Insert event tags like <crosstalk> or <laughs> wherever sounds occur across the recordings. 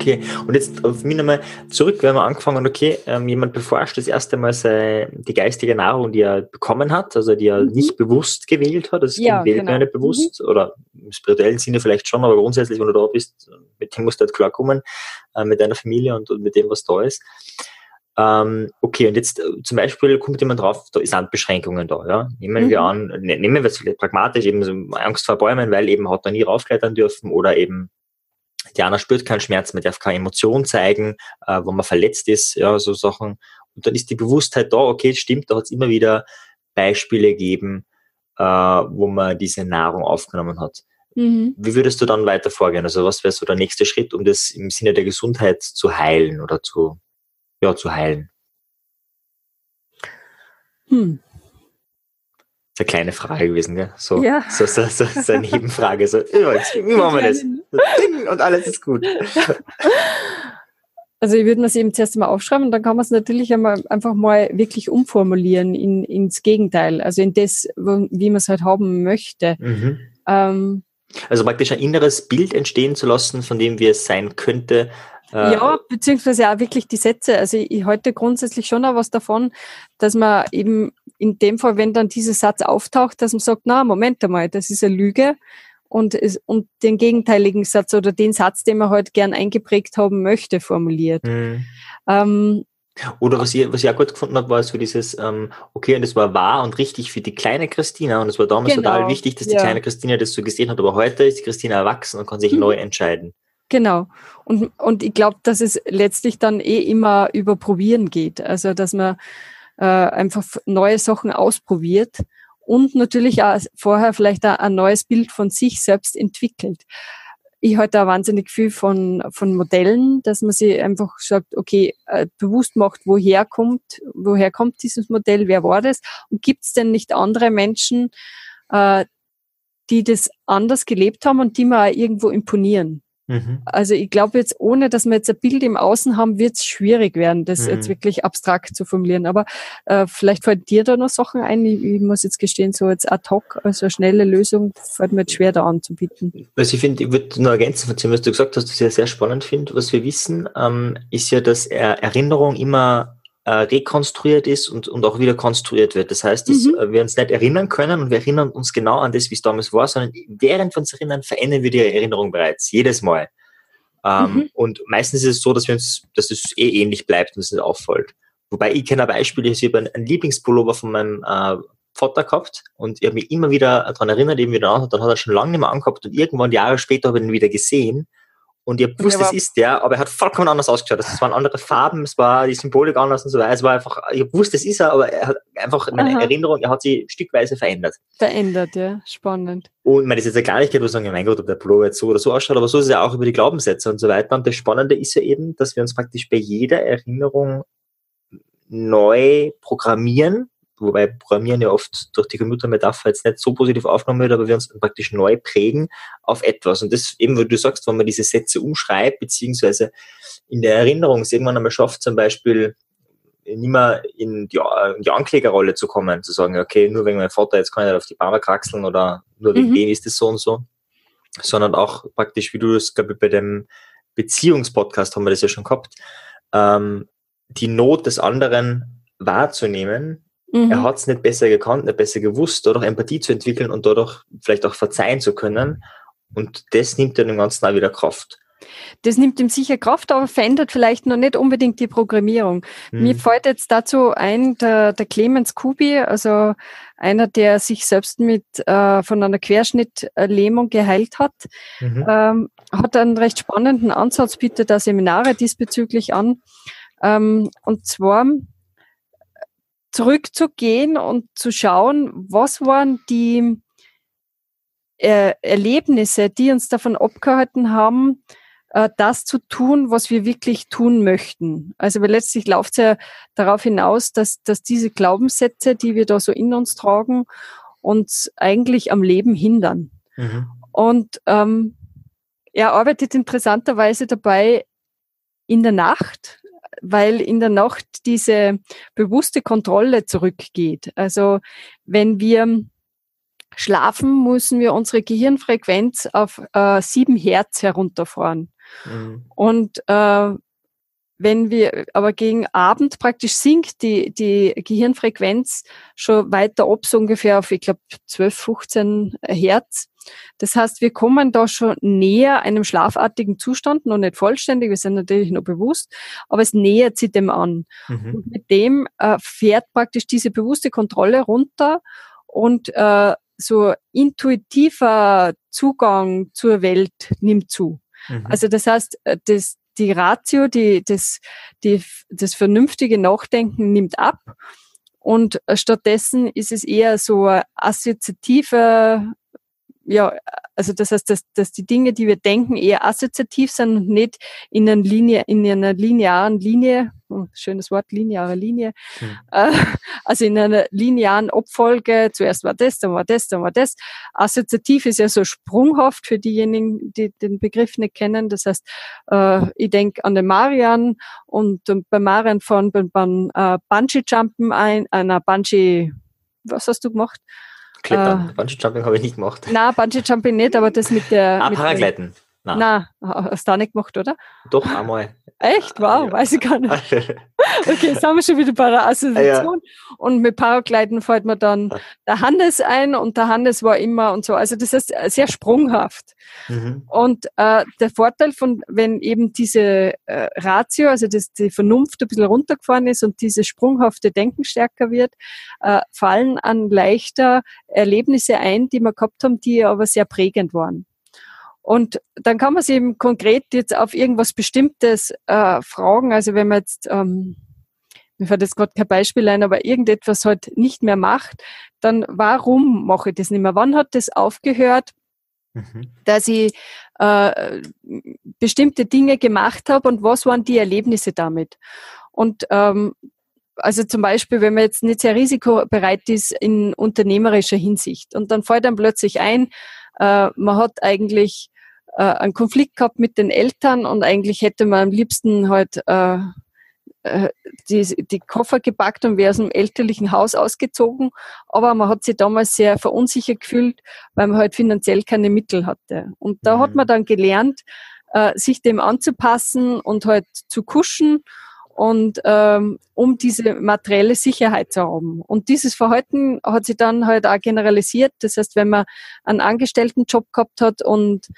Okay, und jetzt auf mich nochmal zurück, wenn wir angefangen okay, ähm, jemand beforscht das erste Mal sei, die geistige Nahrung, die er bekommen hat, also die er mhm. nicht bewusst gewählt hat, das ja, wählt genau. man nicht bewusst, mhm. oder im spirituellen Sinne vielleicht schon, aber grundsätzlich, wenn du da bist, mit dem musst du halt klarkommen, äh, mit deiner Familie und, und, mit dem, was da ist. Ähm, okay, und jetzt äh, zum Beispiel kommt jemand drauf, da sind Beschränkungen da, ja. Nehmen mhm. wir an, ne, nehmen wir es vielleicht pragmatisch, eben so Angst vor Bäumen, weil eben hat er nie raufklettern dürfen oder eben Diana spürt keinen Schmerz, man darf keine Emotion zeigen, äh, wo man verletzt ist, ja, so Sachen. Und dann ist die Bewusstheit da, okay, stimmt, da hat es immer wieder Beispiele gegeben, äh, wo man diese Nahrung aufgenommen hat. Mhm. Wie würdest du dann weiter vorgehen? Also was wäre so der nächste Schritt, um das im Sinne der Gesundheit zu heilen oder zu, ja, zu heilen? Hm eine kleine Frage gewesen, gell? So, ja. so, so, so, so eine Nebenfrage. So, wie machen wir das? Und alles ist gut. <laughs> Also ich würde mir es eben zuerst mal aufschreiben und dann kann man es natürlich einmal, einfach mal wirklich umformulieren in, ins Gegenteil, also in das, wie man es halt haben möchte. Mhm. Ähm, also praktisch ein inneres Bild entstehen zu lassen, von dem wie es sein könnte. Ja, beziehungsweise auch wirklich die Sätze. Also ich halte grundsätzlich schon auch was davon, dass man eben in dem Fall, wenn dann dieser Satz auftaucht, dass man sagt, na, Moment einmal, das ist eine Lüge. Und, es, und den gegenteiligen Satz oder den Satz, den man heute halt gern eingeprägt haben möchte, formuliert. Mhm. Ähm, oder was ich, was ich auch gut gefunden habe, war so dieses, ähm, okay, und das war wahr und richtig für die kleine Christina und es war damals genau. total wichtig, dass die ja. kleine Christina das so gesehen hat, aber heute ist die Christina erwachsen und kann sich mhm. neu entscheiden. Genau. Und, und ich glaube, dass es letztlich dann eh immer über Probieren geht. Also, dass man äh, einfach neue Sachen ausprobiert und natürlich auch vorher vielleicht auch ein neues Bild von sich selbst entwickelt. Ich halte da wahnsinnig viel von, von Modellen, dass man sich einfach sagt, okay, äh, bewusst macht, woher kommt, woher kommt dieses Modell, wer war das und gibt es denn nicht andere Menschen, äh, die das anders gelebt haben und die mir auch irgendwo imponieren. Mhm. Also ich glaube jetzt, ohne dass wir jetzt ein Bild im Außen haben, wird es schwierig werden, das mhm. jetzt wirklich abstrakt zu formulieren. Aber äh, vielleicht fällt dir da noch Sachen ein. Ich, ich, muss jetzt gestehen, so jetzt ad hoc, also eine schnelle Lösung, fällt mir jetzt schwer da anzubieten. Also ich finde, ich würde nur ergänzen von dem, was du gesagt hast, was ich sehr, sehr spannend finde. Was wir wissen, ähm, ist ja, dass Erinnerung immer äh, rekonstruiert ist und, und auch wieder konstruiert wird. Das heißt, dass mhm. Äh, wir uns nicht erinnern können und wir erinnern uns genau an das, wie es damals war, sondern während wir uns erinnern, verändern wir die Erinnerung bereits, jedes Mal. Ähm, mhm. Und meistens ist es so, dass wir uns, dass es eh ähnlich bleibt und es nicht auffällt. Wobei ich kenne ein Beispiel, ich habe einen Lieblingspullover von meinem äh, Vater gehabt und ich habe mich immer wieder daran erinnert, eben wieder an, dann hat er schon lange nicht mehr angehabt und irgendwann Jahre später habe ich ihn wieder gesehen und ich wusste, es ist der, aber er hat vollkommen anders ausgeschaut. Es waren andere Farben, es war die Symbolik anders und so weiter. Es war einfach, ich wusste, es ist er, aber er hat einfach meine Aha. Erinnerung, er hat sie stückweise verändert. Verändert, ja, spannend. Und ich meine, das ist jetzt eine Kleinigkeit, wo wir sagen, mein Gott, ob der Pullover jetzt so oder so ausschaut, aber so ist es ja auch über die Glaubenssätze und so weiter. Und das Spannende ist ja eben, dass wir uns praktisch bei jeder Erinnerung neu programmieren wobei Programmieren ja oft durch die Computermetapher jetzt nicht so positiv aufgenommen wird, aber wir uns praktisch neu prägen auf etwas. Und das eben, wo du sagst, wenn man diese Sätze umschreibt, beziehungsweise in der Erinnerung es irgendwann einmal schafft, zum Beispiel nicht mehr in die, in die Anklägerrolle zu kommen, zu sagen, okay, nur wegen meinem Vater, jetzt kann ich nicht auf die Barmer kraxeln oder nur wegen mhm. dem ist es so und so, sondern auch praktisch, wie du das, glaube ich, bei dem Beziehungspodcast haben wir das ja schon gehabt, ähm, die Not des anderen wahrzunehmen Mhm. Er hat es nicht besser gekannt, nicht besser gewusst, dadurch Empathie zu entwickeln und dadurch vielleicht auch verzeihen zu können. Und das nimmt ja dem Ganzen auch wieder Kraft. Das nimmt ihm sicher Kraft, aber verändert vielleicht noch nicht unbedingt die Programmierung. Mhm. Mir fällt jetzt dazu ein, der, der Clemens Kubi, also einer, der sich selbst mit äh, von einer Querschnittlähmung geheilt hat, mhm. ähm, hat einen recht spannenden Ansatz, bietet da Seminare diesbezüglich an. Ähm, und zwar zurückzugehen und zu schauen, was waren die äh, Erlebnisse, die uns davon abgehalten haben, äh, das zu tun, was wir wirklich tun möchten. Also weil letztlich läuft es ja darauf hinaus, dass, dass diese Glaubenssätze, die wir da so in uns tragen, uns eigentlich am Leben hindern. Mhm. Und ähm, er arbeitet interessanterweise dabei in der Nacht, weil in der Nacht diese bewusste Kontrolle zurückgeht. Also wenn wir schlafen, müssen wir unsere Gehirnfrequenz auf äh, 7 Hertz herunterfahren. Mhm. Und äh, wenn wir aber gegen Abend praktisch sinkt die, die Gehirnfrequenz schon weiter ab, so ungefähr auf, ich glaube, 12, 15 Hertz. Das heißt, wir kommen da schon näher einem schlafartigen Zustand, noch nicht vollständig, wir sind natürlich noch bewusst, aber es nähert sich dem an. Mhm. Und mit dem äh, fährt praktisch diese bewusste Kontrolle runter und äh, so intuitiver Zugang zur Welt nimmt zu. Mhm. Also das heißt, äh, das, die Ratio, die, das, die, das vernünftige Nachdenken nimmt ab und stattdessen ist es eher so assoziativer ja, also das heißt, dass, dass die Dinge, die wir denken, eher assoziativ sind und nicht in einer Linie, in einer linearen Linie, oh, schönes Wort, lineare Linie, hm. äh, <laughs> also in einer linearen Abfolge, zuerst war das, dann war das, dann war das. Assoziativ ist ja so sprunghaft für diejenigen, die den Begriff nicht kennen. Das heißt, äh, ich denke an den Marian und, und bei Marian von beim, beim äh, Bungee-Jumpen ein, einer äh, Bungee, was hast du gemacht? Klettern. Äh, Bungee Jumping habe ich nicht gemacht. Nein, Bungee Jumping nicht, aber das mit der. Ah, Paragleiten. Nein. Nein, hast du auch nicht gemacht, oder? Doch, einmal. Echt? Wow, ja. weiß ich gar nicht. <laughs> Okay, jetzt haben wir schon wieder bei der Assoziation. Ja. Und mit Paragleiten fällt mir dann der Hannes ein und der Hannes war immer und so. Also das ist sehr sprunghaft. Mhm. Und äh, der Vorteil von, wenn eben diese äh, Ratio, also das, die Vernunft ein bisschen runtergefahren ist und dieses sprunghafte Denken stärker wird, äh, fallen an leichter Erlebnisse ein, die wir gehabt haben, die aber sehr prägend waren. Und dann kann man sich eben konkret jetzt auf irgendwas Bestimmtes äh, fragen. Also wenn man jetzt, ähm, mir fällt jetzt gerade kein Beispiel ein, aber irgendetwas halt nicht mehr macht, dann warum mache ich das nicht mehr? Wann hat das aufgehört, mhm. dass ich äh, bestimmte Dinge gemacht habe und was waren die Erlebnisse damit? Und ähm, also zum Beispiel, wenn man jetzt nicht sehr risikobereit ist in unternehmerischer Hinsicht und dann fällt dann plötzlich ein, äh, man hat eigentlich äh, einen Konflikt gehabt mit den Eltern und eigentlich hätte man am liebsten halt äh, äh, die, die Koffer gepackt und wäre aus dem elterlichen Haus ausgezogen. Aber man hat sich damals sehr verunsichert gefühlt, weil man halt finanziell keine Mittel hatte. Und da mhm. hat man dann gelernt, äh, sich dem anzupassen und halt zu kuschen und ähm, um diese materielle Sicherheit zu haben. Und dieses Verhalten hat sich dann halt auch generalisiert. Das heißt, wenn man einen Angestelltenjob gehabt hat und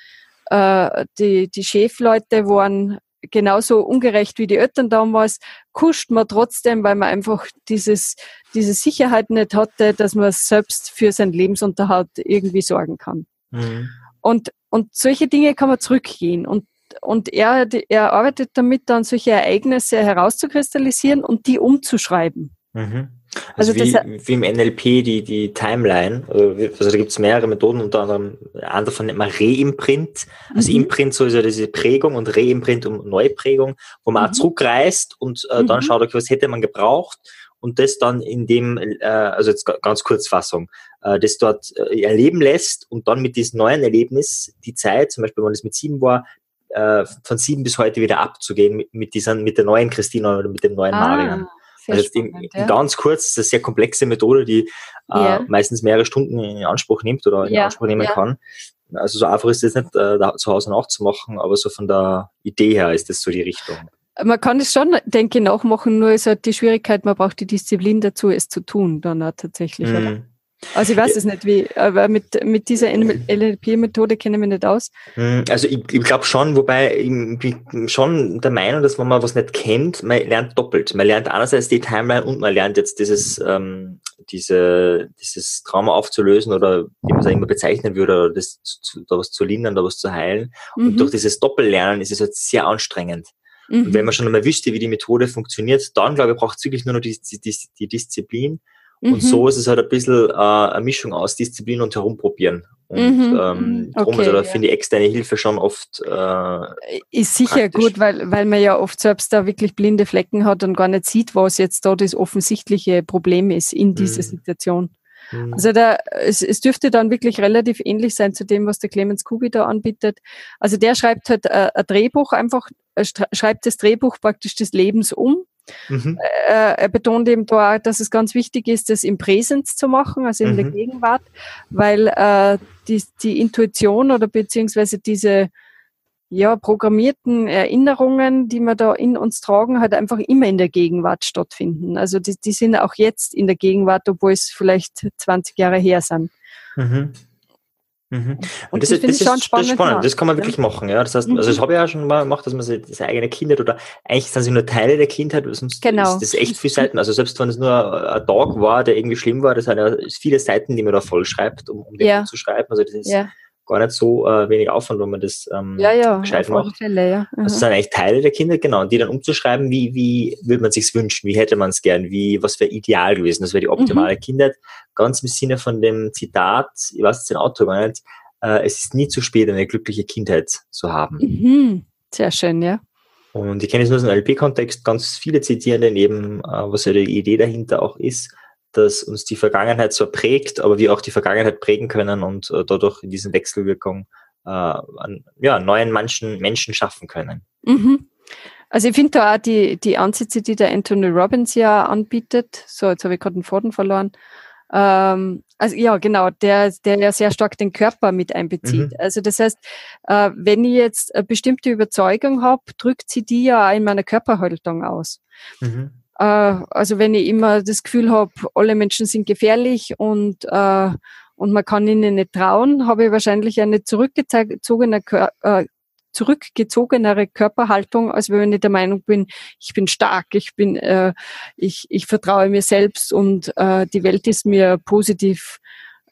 äh, die, die Chefleute waren genauso ungerecht wie die Eltern damals, kuscht man trotzdem, weil man einfach dieses, diese Sicherheit nicht hatte, dass man selbst für seinen Lebensunterhalt irgendwie sorgen kann. Mhm. Und, und solche Dinge kann man zurückgehen. Und und er, er arbeitet damit dann solche Ereignisse herauszukristallisieren und die umzuschreiben. Mhm. Also, also wie, wie, im NLP die, die Timeline, also da gibt es mehrere Methoden, unter anderem, eine davon nennt man Reimprint. Also mhm. Imprint so ist ja diese Prägung und Reimprint um Neuprägung, wo man mhm. auch zurückreist und äh, dann mhm. schaut, okay, was hätte man gebraucht und das dann in dem, äh, also jetzt ganz kurz Fassung, äh, das dort äh, erleben lässt und dann mit diesem neuen Erlebnis die Zeit, zum Beispiel wenn es mit sieben war, äh, von sieben bis heute wieder abzugehen mit, mit, dieser, mit der neuen Christina oder mit dem neuen ah, Marian. Also spannend, in, ja. ganz kurz, das ist eine sehr komplexe Methode, die äh, ja. meistens mehrere Stunden in Anspruch nimmt oder in ja. Anspruch nehmen kann. Also so einfach ist es nicht äh, zu Hause nachzumachen, aber so von der Idee her ist das so die Richtung. Man kann es schon, denke ich, nachmachen, nur ist halt die Schwierigkeit, man braucht die Disziplin dazu, es zu tun, dann auch tatsächlich, mm. oder? Also ich weiß es nicht wie, aber mit, mit dieser NLP-Methode kenne ich mich nicht aus. Hm, also ich, ich glaube schon, wobei ich bin schon der Meinung, dass wenn man was nicht kennt, man lernt doppelt. Man lernt einerseits die Timeline und man lernt jetzt dieses, ähm, diese, dieses Trauma aufzulösen oder wie man es immer bezeichnen würde, oder das, da was zu lindern, da was zu heilen. Mhm. Und durch dieses Doppellernen ist es halt sehr anstrengend. Mhm. Und wenn man schon einmal wüsste, wie die Methode funktioniert, dann glaube ich, braucht es wirklich nur noch die, die, die Disziplin und mhm. so ist es halt ein bisschen äh, eine Mischung aus Disziplin und herumprobieren. Und mhm. ähm, darum, okay, also da ja. finde ich externe Hilfe schon oft. Äh, ist sicher praktisch. gut, weil, weil man ja oft selbst da wirklich blinde Flecken hat und gar nicht sieht, was jetzt da das offensichtliche Problem ist in dieser mhm. Situation. Mhm. Also da, es, es dürfte dann wirklich relativ ähnlich sein zu dem, was der Clemens Kubi da anbietet. Also der schreibt halt äh, ein Drehbuch einfach, äh, schreibt das Drehbuch praktisch des Lebens um Mhm. Äh, er betont eben da, dass es ganz wichtig ist, das im Präsens zu machen, also in mhm. der Gegenwart, weil äh, die, die Intuition oder beziehungsweise diese ja, programmierten Erinnerungen, die wir da in uns tragen, halt einfach immer in der Gegenwart stattfinden. Also die, die sind auch jetzt in der Gegenwart, obwohl es vielleicht 20 Jahre her sind. Mhm. Mhm. Und, das, das, das, ist, schon spannend, das, spannend. das kann man wirklich machen. Ja. Das heißt, mhm. also das habe ich ja schon mal gemacht, dass man seine eigene Kindheit oder eigentlich sind sie nur Teile der Kindheit, sonst genau. ist das echt viel Seiten. Also selbst wenn es nur ein Tag war, der irgendwie schlimm war, das sind ja viele Seiten, die man da voll schreibt, um, um den ja. zu schreiben. Also das ist ja. Gar nicht so äh, wenig Aufwand, wenn man das ähm, ja, ja, gescheit macht. Fälle, ja. Mhm. Also das sind eigentlich Teile der Kinder, genau, und die dann umzuschreiben, wie, wie würde man sich's wünschen, wie hätte man es gern, wie, was wäre ideal gewesen, das wäre die optimale mhm. Kindheit. Ganz im Sinne von dem Zitat, ich weiß jetzt den Autor gar nicht, äh, es ist nie zu spät, eine glückliche Kindheit zu haben. Mhm. Sehr schön, ja. Und ich kenne es nur aus dem LP-Kontext, ganz viele zitieren eben, äh, was ja die Idee dahinter auch ist, dass uns die Vergangenheit zwar prägt, aber wir auch die Vergangenheit prägen können und äh, dadurch in diesen Wechselwirkung äh, an, ja, neuen Menschen, Menschen schaffen können. Mhm. Also ich finde da auch die, die Ansätze, die der Anthony Robbins ja anbietet, so jetzt habe ich gerade den Faden verloren, ähm, also ja, genau, der, der ja sehr stark den Körper mit einbezieht. Mhm. Also das heißt, äh, wenn ich jetzt eine bestimmte Überzeugung habe, drückt sie die ja auch in meiner Körperhaltung aus. Mhm. Äh, also wenn ich immer das Gefühl habe, alle Menschen sind gefährlich und äh, und man kann ihnen nicht trauen, habe ich wahrscheinlich eine zurückgezogene äh, zurückgezogenere Körperhaltung, als wenn ich der Meinung bin, ich bin stark, ich bin, äh, ich, ich vertraue mir selbst und äh, die Welt ist mir positiv,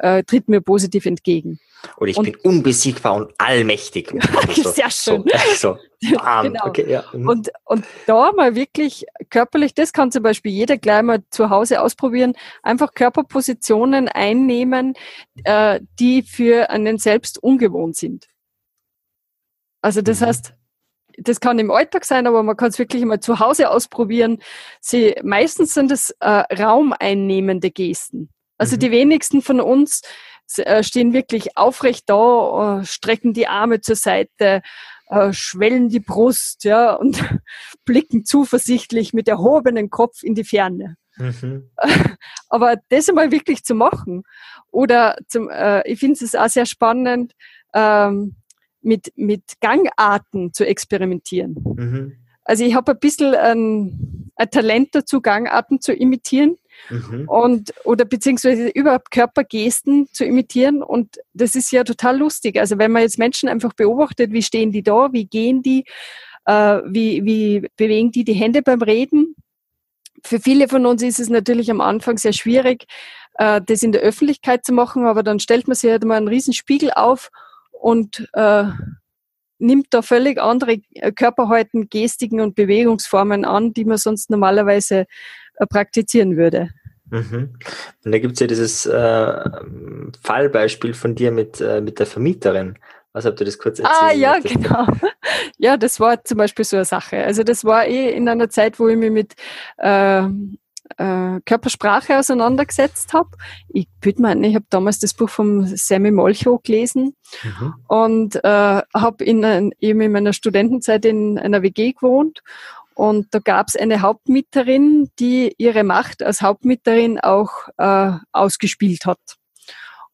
äh, tritt mir positiv entgegen. Oder ich und, bin unbesiegbar und allmächtig. <laughs> so, Sehr schön. <laughs> So, so. <laughs> genau. okay, ja. Mhm. und, und da mal wirklich körperlich, das kann zum Beispiel jeder gleich mal zu Hause ausprobieren, einfach Körperpositionen einnehmen, äh, die für einen selbst ungewohnt sind. Also das mhm. heißt, das kann im Alltag sein, aber man kann es wirklich mal zu Hause ausprobieren. Sie, meistens sind es äh, raumeinnehmende Gesten. Also mhm. die wenigsten von uns äh, stehen wirklich aufrecht da, äh, strecken die Arme zur Seite, äh, schwellen die Brust, ja, und <laughs> blicken zuversichtlich mit erhobenen Kopf in die Ferne. Mhm. <laughs> Aber das einmal wirklich zu machen. Oder zum, äh, ich finde es auch sehr spannend, ähm, mit, mit Gangarten zu experimentieren. Mhm. Also ich habe ein bisschen ein, ein, Talent dazu, Gangarten zu imitieren mhm. und oder beziehungsweise überhaupt Körpergesten zu imitieren. Und das ist ja total lustig. Also wenn man jetzt Menschen einfach beobachtet, wie stehen die da, wie gehen die, äh, wie, wie bewegen die die Hände beim Reden. Für viele von uns ist es natürlich am Anfang sehr schwierig, äh, das in der Öffentlichkeit zu machen, aber dann stellt man sich halt mal einen riesen Spiegel auf und äh, nimmt da völlig andere äh, Körperhalten, Gestiken und Bewegungsformen an, die man sonst normalerweise praktizieren würde. Mhm. Und da gibt es ja dieses äh, Fallbeispiel von dir mit, äh, mit der Vermieterin. Was habt ihr das kurz erzählt? Ah, ja, genau. <laughs> Ja, das war zum Beispiel so eine Sache. Also das war eh in einer Zeit, wo ich mich mit äh, äh, Körpersprache auseinandergesetzt habe. Ich würde meinen, ich habe damals das Buch von Sammy Molcho gelesen mhm. und äh, habe in, eben in meiner Studentenzeit in einer WG gewohnt und da gab es eine Hauptmieterin, die ihre Macht als Hauptmieterin auch äh, ausgespielt hat.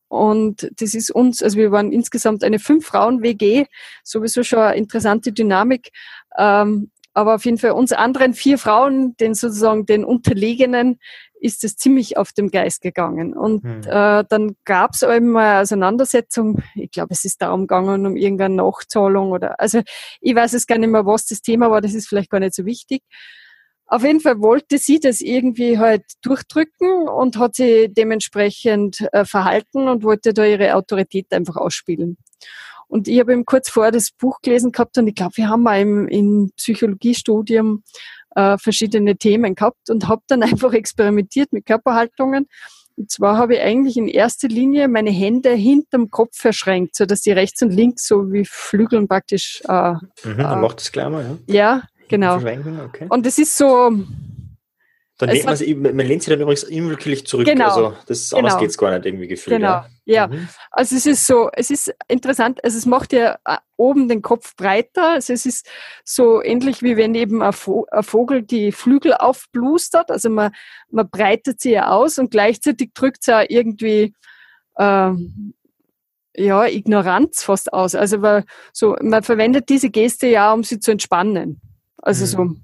Und das ist uns, also wir waren insgesamt eine Fünf-Frauen-WG, sowieso schon eine interessante Dynamik. Ähm, aber auf jeden Fall uns anderen vier Frauen, den sozusagen den Unterlegenen, ist es ziemlich auf dem Geist gegangen. Und hm. äh, dann gab es eben mal eine Auseinandersetzung. Ich glaube, es ist darum gegangen, um irgendeine Nachzahlung oder also ich weiß es gar nicht mehr, was das Thema war, das ist vielleicht gar nicht so wichtig. Auf jeden Fall wollte sie das irgendwie halt durchdrücken und hat sie dementsprechend äh, verhalten und wollte da ihre Autorität einfach ausspielen. Und ich habe ihm kurz vorher das Buch gelesen gehabt und ich glaube, wir haben mal im, im Psychologiestudium äh, verschiedene Themen gehabt und habe dann <laughs> einfach experimentiert mit Körperhaltungen. Und zwar habe ich eigentlich in erster Linie meine Hände hinterm Kopf verschränkt, so dass die rechts und links so wie Flügeln praktisch. Äh, mhm, äh, macht das gleich mal, ja. Ja, genau. Okay. Und es ist so, Dann lehnt man, sich, man lehnt sich dann übrigens unwillkürlich zurück. Genau. Also das genau. anders geht's gar nicht irgendwie gefühlt. Genau, ja. ja. Mhm. Also es ist so, es ist interessant, also es macht ja äh, oben den Kopf breiter. Also es ist so ähnlich wie wenn eben ein, Vogel die Flügel aufblustert. Also man, man breitet sie ja aus und gleichzeitig drückt sie ja irgendwie äh, ja, Ignoranz fast aus. Also man, so, man verwendet diese Geste ja, um sie zu entspannen. Also mhm. so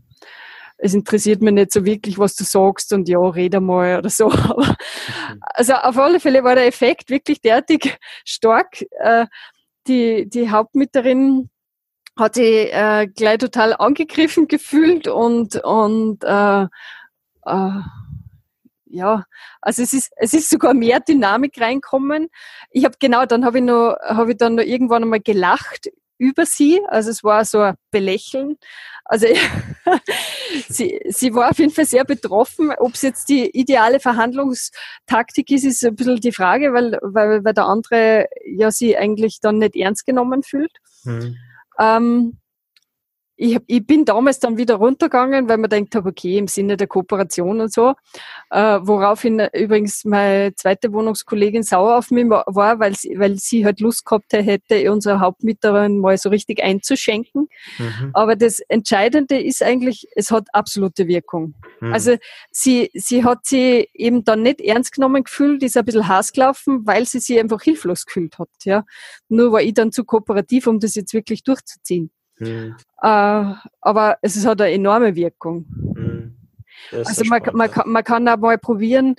es interessiert mich nicht so wirklich, was du sagst und ja, rede mal oder so. <laughs> Aber, also auf alle Fälle war der Effekt wirklich derartig stark. Äh, die, die Hauptmieterin hat sich äh, gleich total angegriffen gefühlt und, und äh, äh, ja, also es ist, es ist sogar mehr Dynamik reinkommen. Ich habe genau, dann habe ich noch, habe ich dann noch irgendwann einmal gelacht über sie. Also es war so ein Belächeln. Also <laughs> sie, sie war auf jeden Fall sehr betroffen. Ob es jetzt die ideale Verhandlungstaktik ist, ist ein bisschen die Frage, weil, weil, weil der andere ja sie eigentlich dann nicht ernst genommen fühlt. Mhm. Ähm, ich, ich bin damals dann wieder runtergegangen, weil man denkt habe, okay, im Sinne der Kooperation und so, äh, woraufhin übrigens meine zweite Wohnungskollegin sauer auf mich war, weil sie, weil sie halt Lust gehabt hätte, unsere Hauptmieterin mal so richtig einzuschenken. Mhm. Aber das Entscheidende ist eigentlich, es hat absolute Wirkung. Mhm. Also sie, sie hat sie eben dann nicht ernst genommen gefühlt, ist ein bisschen Hass gelaufen, weil sie sich einfach hilflos gefühlt hat. Ja. Nur war ich dann zu kooperativ, um das jetzt wirklich durchzuziehen. Mhm. Äh, aber es hat eine enorme Wirkung. Mhm. Also man, man, kann, man kann da mal probieren,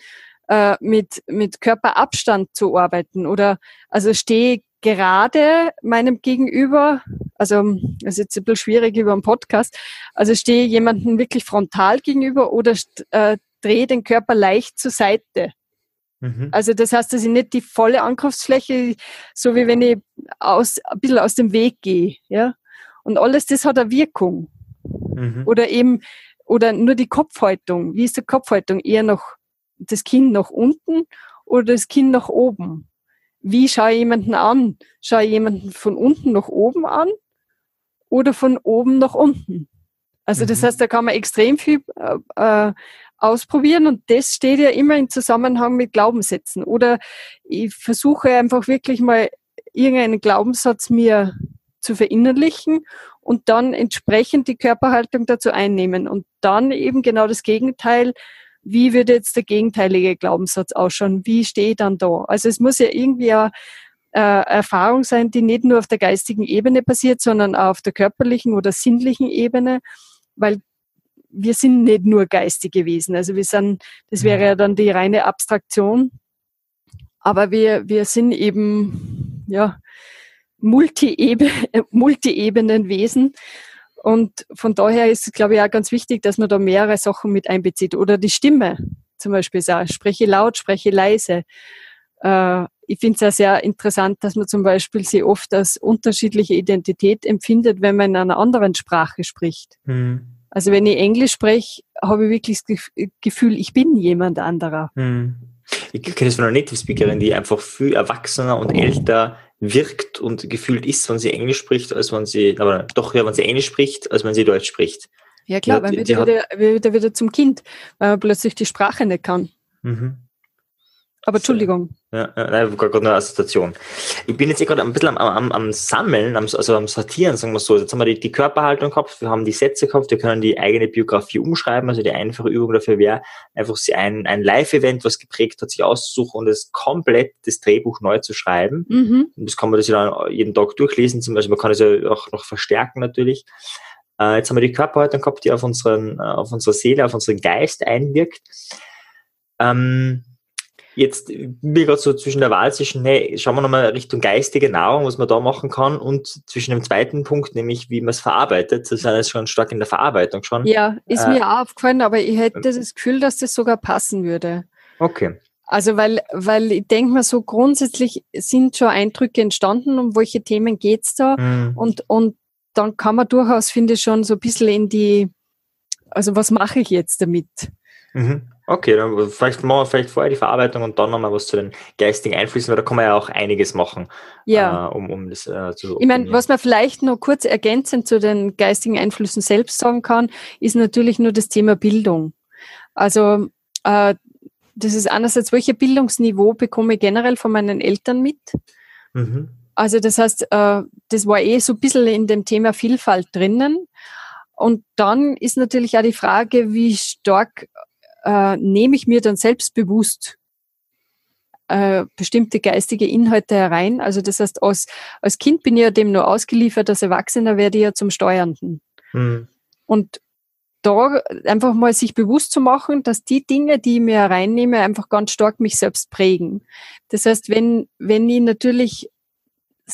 äh, mit, mit Körperabstand zu arbeiten oder also stehe gerade meinem Gegenüber, also das ist jetzt ein bisschen schwierig über einen Podcast, also stehe jemanden wirklich frontal gegenüber oder äh, drehe den Körper leicht zur Seite. Mhm. Also das heißt, dass ich nicht die volle Angriffsfläche, so wie wenn ich aus, ein bisschen aus dem Weg gehe, ja, und alles das hat eine Wirkung. Mhm. Oder eben, oder nur die Kopfhaltung. Wie ist die Kopfhaltung? Eher noch das Kinn nach unten oder das Kinn nach oben? Wie schaue ich jemanden an? Schaue ich jemanden von unten nach oben an oder von oben nach unten? Also das mhm. heißt, da kann man extrem viel äh, äh, ausprobieren und das steht ja immer in Zusammenhang mit Glaubenssätzen. Oder ich versuche einfach wirklich mal irgendeinen Glaubenssatz mir zu verinnerlichen und dann entsprechend die Körperhaltung dazu einnehmen und dann eben genau das Gegenteil. Wie würde jetzt der gegenteilige Glaubenssatz ausschauen? Wie stehe ich dann da? Also es muss ja irgendwie eine äh, Erfahrung sein, die nicht nur auf der geistigen Ebene passiert, sondern auch auf der körperlichen oder sinnlichen Ebene, weil wir sind nicht nur geistige Wesen. Also wir sind, das wäre ja dann die reine Abstraktion. Aber wir, wir sind eben, ja, Multi-Ebe <laughs> Multi-Ebenen-Wesen. Und von daher ist es, glaube ich, auch ganz wichtig, dass man da mehrere Sachen mit einbezieht. Oder die Stimme zum Beispiel sagt, spreche laut, spreche leise. Äh, ich finde es auch sehr interessant, dass man zum Beispiel sie oft als unterschiedliche Identität empfindet, wenn man in einer anderen Sprache spricht. Mhm. Also wenn ich Englisch spreche, habe ich wirklich das Gefühl, ich bin jemand anderer. Mhm. Ich kenne es von einer Native Speakerin, die einfach viel erwachsener und älter wirkt und gefühlt ist, wenn sie Englisch spricht, als wenn sie, aber doch, ja, wenn sie Englisch spricht, als wenn sie Deutsch spricht. Ja, klar, ja, weil man wieder, wieder, wieder zum Kind, weil man plötzlich die Sprache nicht kann. Mhm. Aber Entschuldigung. Ja, ja nein, gerade eine Assoziation. Ich bin jetzt eh gerade ein bisschen am, am, am Sammeln, am, also am Sortieren, sagen wir so. Jetzt haben wir die, die Körperhaltung gehabt, wir haben die Sätze gehabt, wir können die eigene Biografie umschreiben. Also die einfache Übung dafür wäre, einfach ein, ein Live-Event, was geprägt hat, sich auszusuchen und es komplett das Drehbuch neu zu schreiben. Mhm. Und das kann man das ja dann jeden Tag durchlesen, zum Beispiel, man kann es ja auch noch verstärken natürlich. Äh, jetzt haben wir die Körperhaltung gehabt, die auf unseren, äh, auf unsere Seele, auf unseren Geist einwirkt. Ähm, Jetzt bin ich gerade so zwischen der Wahl zwischen, hey, schauen wir nochmal Richtung geistige Nahrung, was man da machen kann, und zwischen dem zweiten Punkt, nämlich wie man es verarbeitet. Das ist jetzt schon stark in der Verarbeitung schon. Ja, ist äh, mir auch aufgefallen, aber ich hätte das Gefühl, dass das sogar passen würde. Okay. Also weil, weil ich denke mal so grundsätzlich sind schon Eindrücke entstanden, um welche Themen geht's da mhm. und, und dann kann man durchaus, finde ich, schon so ein bisschen in die, also was mache ich jetzt damit? Mhm. Okay, dann vielleicht machen wir vielleicht vorher die Verarbeitung und dann nochmal was zu den geistigen Einflüssen, weil da kann man ja auch einiges machen, ja. Äh, um, um das äh, zu Ich meine, was man vielleicht noch kurz ergänzend zu den geistigen Einflüssen selbst sagen kann, ist natürlich nur das Thema Bildung. Also äh, das ist einerseits, welches Bildungsniveau bekomme ich generell von meinen Eltern mit? Mhm. Also das heißt, äh, das war eh so ein bisschen in dem Thema Vielfalt drinnen. Und dann ist natürlich auch die Frage, wie stark äh, nehme ich mir dann selbstbewusst äh, bestimmte geistige Inhalte herein. Also das heißt, als, als Kind bin ich ja dem nur ausgeliefert, als Erwachsener werde ich ja zum Steuernden. Mhm. Und da einfach mal sich bewusst zu machen, dass die Dinge, die ich mir reinnehme, einfach ganz stark mich selbst prägen. Das heißt, wenn, wenn ich natürlich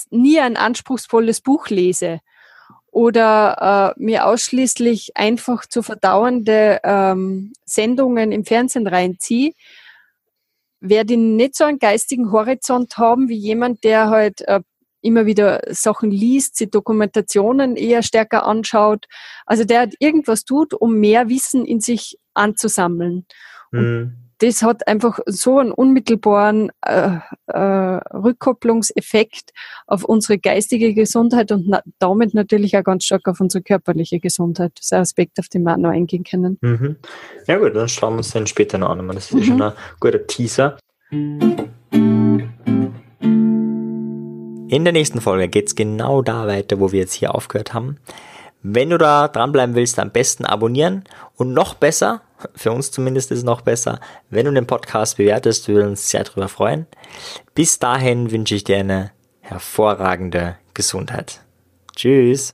nie ein anspruchsvolles Buch lese oder äh, mir ausschließlich einfach zu verdauernde ähm, Sendungen im Fernsehen reinziehe, werde ich nicht so einen geistigen Horizont haben wie jemand, der halt äh, immer wieder Sachen liest, sich Dokumentationen eher stärker anschaut. Also der hat irgendwas tut, um mehr Wissen in sich anzusammeln. Mhm. Das hat einfach so einen unmittelbaren äh, äh, Rückkopplungseffekt auf unsere geistige Gesundheit und na damit natürlich auch ganz stark auf unsere körperliche Gesundheit. Das ist ein Aspekt, auf den wir auch noch eingehen können. Mhm. Ja gut, dann schauen wir uns den später noch an. Das ist mhm. schon ein guter Teaser. In der nächsten Folge geht's genau da weiter, wo wir jetzt hier aufgehört haben. Wenn du da dranbleiben willst, am besten abonnieren und noch besser, <laughs> für uns zumindest ist es noch besser, wenn du den Podcast bewertest, wir würden uns sehr darüber freuen. Bis dahin wünsche ich dir eine hervorragende Gesundheit. Tschüss.